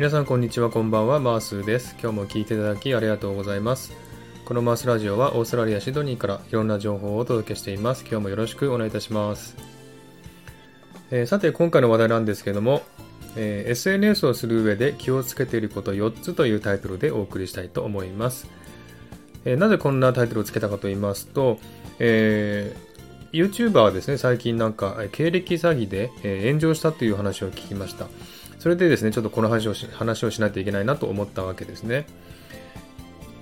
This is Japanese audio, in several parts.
皆さんこんにちはこんばんはマースです。今日も聞いていただきありがとうございます。このマースラジオはオーストラリアシドニーからいろんな情報をお届けしています。今日もよろしくお願いいたします、えー、さて今回の話題なんですけども、えー、SNS をする上で気をつけていること4つというタイトルでお送りしたいと思います、え、なぜこんなタイトルをつけたかと言いますと、えー、YouTuber はですね、最近なんか経歴詐欺で、炎上したという話を聞きました。それでですね、ちょっとこの話をし話をしないといけないなと思ったわけですね。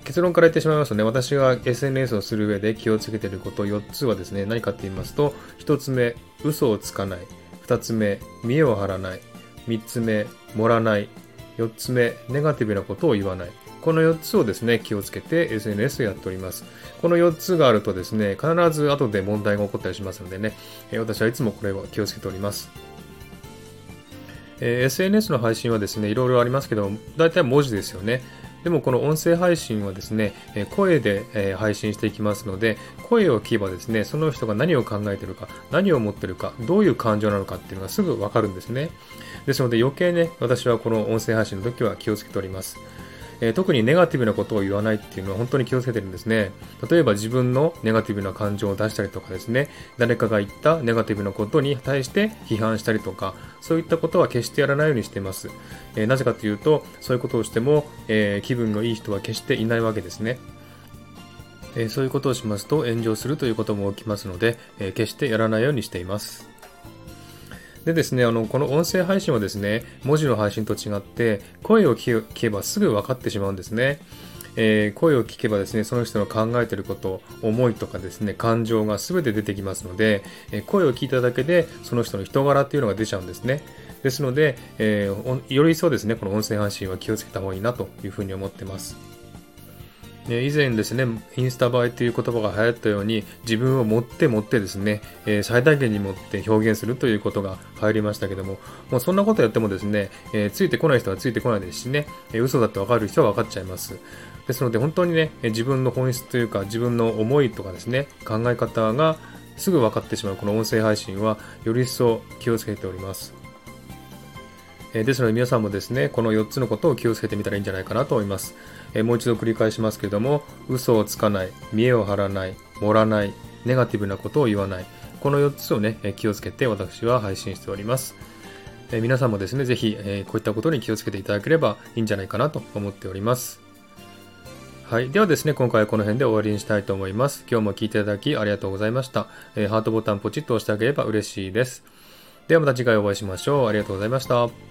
結論から言ってしまいますとね、私が SNS をする上で気をつけていること4つはですね、何かって言いますと、1つ目、嘘をつかない。2つ目、見栄を張らない。3つ目、盛らない。4つ目、ネガティブなことを言わない。この4つをですね、気をつけて SNS をやっております。この4つがあるとですね、必ず後で問題が起こったりしますのでね、私はいつもこれを気をつけております。えー、SNS の配信はですね、いろいろありますけど、大体文字ですよね。でもこの音声配信はですね、声で配信していきますので、声を聞けばですね、その人が何を考えているか、何を思っているか、どういう感情なのかっていうのがすぐわかるんですね。ですので余計ね、私はこの音声配信の時は気をつけております。えー、特にネガティブなことを言わないっていうのは本当に気をつけてるんですね。例えば自分のネガティブな感情を出したりとかですね、誰かが言ったネガティブなことに対して批判したりとか、そういったことは決してやらないようにしています。えー、なぜかというと、そういうことをしても、えー、気分のいい人は決していないわけですね。えそういうことをしますと炎上するということも起きますので、え決してやらないようにしています。でですね、あの、この音声配信はですね、文字の配信と違って、声を聞けばすぐ分かってしまうんですね。えー、声を聞けばですね、その人の考えてること、思いとかですね、感情が全て出てきますので、えー、声を聞いただけで、その人の人柄っていうのが出ちゃうんですね。ですので、えー、より一層ですね、この音声配信は気をつけた方がいいなというふうに思ってます。以前ですね、インスタ映えという言葉が流行ったように、自分を持って持ってですね、え、最大限に持って表現するということが流行りましたけども、もうそんなことやってもですね、え、ついてこない人はついてこないですしね、え、嘘だってわかる人は分かっちゃいます。ですので本当にね、自分の本質というか自分の思いとかですね、考え方がすぐ分かってしまうこの音声配信はより一層気をつけております。えですので皆さんもですね、この4つのことを気をつけてみたらいいんじゃないかなと思います。えもう一度繰り返しますけれども、嘘をつかない、見栄を張らない、盛らない、ネガティブなことを言わない。この4つをね、気をつけて私は配信しております。え皆さんもですね、ぜひ、えこういったことに気をつけていただければいいんじゃないかなと思っております。はい。ではですね、今回はこの辺で終わりにしたいと思います。今日も聴いていただきありがとうございました。え、ハートボタンポチッと押してあげれば嬉しいです。ではまた次回お会いしましょう。ありがとうございました。